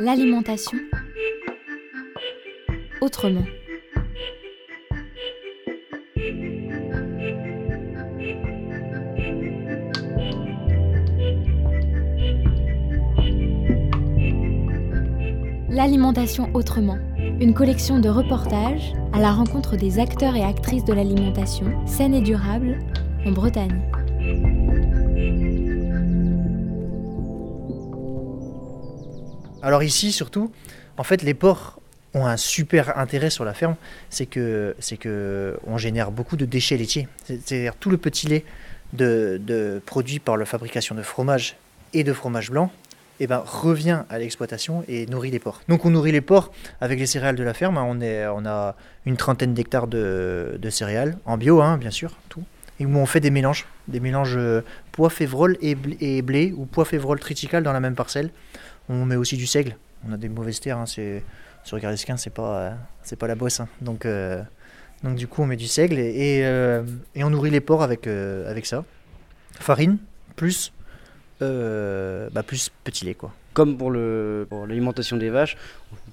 L'alimentation autrement. L'alimentation autrement, une collection de reportages à la rencontre des acteurs et actrices de l'alimentation saine et durable en Bretagne. Alors ici surtout, en fait les porcs ont un super intérêt sur la ferme, c'est que c'est que on génère beaucoup de déchets laitiers. C'est-à-dire tout le petit lait produit par la fabrication de fromage et de fromage blanc eh ben, revient à l'exploitation et nourrit les porcs. Donc on nourrit les porcs avec les céréales de la ferme. Hein. On, a une trentaine d'hectares de, céréales, en bio hein, bien sûr, tout. Et on fait des mélanges, des mélanges euh, pois févrole et blé, ou pois févrole triticale dans la même parcelle. On met aussi du seigle. On a des mauvaises terres, hein, sur Gardesquin, c'est pas, euh, c'est pas la bosse. Donc, euh, donc du coup on met du seigle et, et, on nourrit les porcs avec, avec ça. Farine, plus euh, bah, plus petit lait. Quoi. Comme pour, le, l'alimentation des vaches,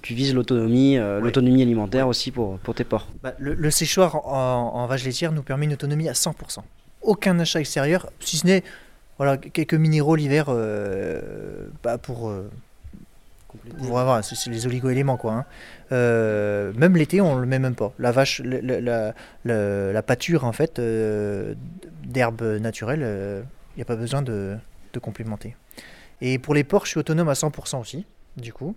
tu vises l'autonomie, euh, l'autonomie alimentaire aussi pour, pour tes porcs. Bah, le, séchoir en, en, vache laitière nous permet une autonomie à 100%. Aucun achat extérieur, si ce n'est voilà, quelques minéraux l'hiver euh, bah, pour... C'est les oligo-éléments quoi. Hein. même l'été, on le met même pas. La vache, la, la, pâture en fait d'herbe naturelle, il n'y a pas besoin de, de complémenter. Et pour les porcs, je suis autonome à 100% aussi, du coup.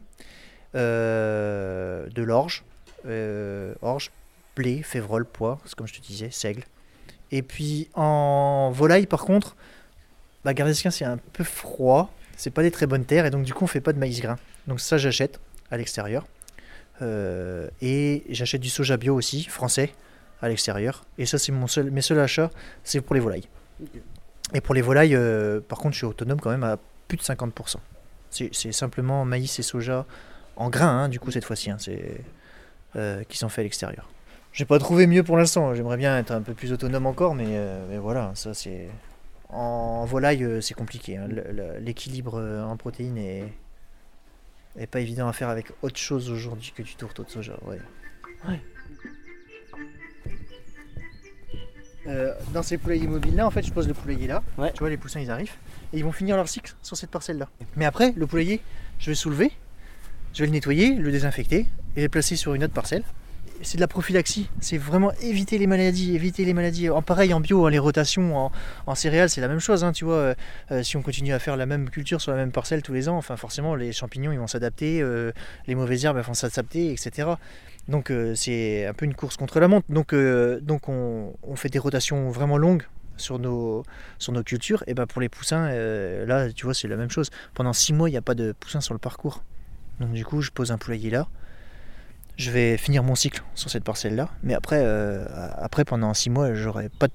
Euh, de l'orge, euh, orge, blé, févrole, pois, comme je te disais, seigle. Et puis en volaille, par contre, bah, Gardesquin, c'est un peu froid, c'est pas des très bonnes terres, et donc du coup, on fait pas de maïs grain. Donc ça, j'achète à l'extérieur. Euh, et j'achète du soja bio aussi, français, à l'extérieur. Et ça, c'est mon seul, mes seuls achats, c'est pour les volailles. Et pour les volailles, euh, par contre, je suis autonome quand même à plus de 50%. C'est simplement maïs et soja en grains, hein, du coup, cette fois-ci, hein, euh, qui sont faits à l'extérieur. J'ai pas trouvé mieux pour l'instant. J'aimerais bien être un peu plus autonome encore, mais, voilà, ça c'est. En, volaille, c'est compliqué. Hein. L'équilibre en protéines est, est pas évident à faire avec autre chose aujourd'hui que du tourteau de soja. Ouais. ouais. Euh, dans ces poulaillers mobiles là, en fait, je pose le poulailler là. Tu vois, les poussins ils arrivent et ils vont finir leur cycle sur cette parcelle là. Mais après, le poulailler, je vais soulever, je vais le nettoyer, le désinfecter et le placer sur une autre parcelle. C'est de la prophylaxie, c'est vraiment éviter les maladies, éviter les maladies. En pareil, en bio, hein, les rotations en, céréales, c'est la même chose. Hein, tu vois, euh, euh, si on continue à faire la même culture sur la même parcelle tous les ans, enfin forcément, les champignons ils vont s'adapter, les mauvaises herbes vont s'adapter, etc. Donc euh, c'est un peu une course contre la montre. Donc, euh, donc on, fait des rotations vraiment longues sur nos, sur nos cultures. Et ben pour les poussins, euh, là tu vois c'est la même chose. Pendant six mois il n'y a pas de poussins sur le parcours. Donc du coup je pose un poulailler là. Je vais finir mon cycle sur cette parcelle là. Mais après, après pendant six mois j'aurai pas de,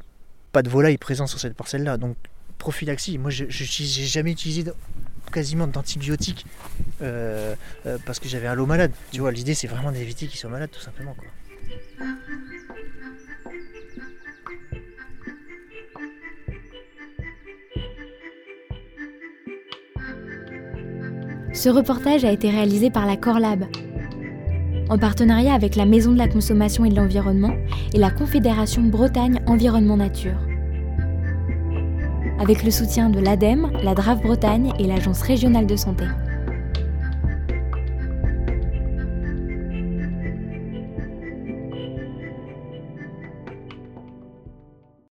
pas de volaille présent sur cette parcelle là. Donc prophylaxie, moi je jamais utilisé quasiment d'antibiotiques euh, euh, parce que j'avais un lot malade. Tu vois, l'idée c'est vraiment d'éviter qu'ils soient malades tout simplement. Quoi. Ce reportage a été réalisé par la Corlab, en partenariat avec la Maison de la Consommation et de l'Environnement et la Confédération Bretagne Environnement Nature avec le soutien de l'ADEME, la DRAF Bretagne et l'Agence régionale de santé.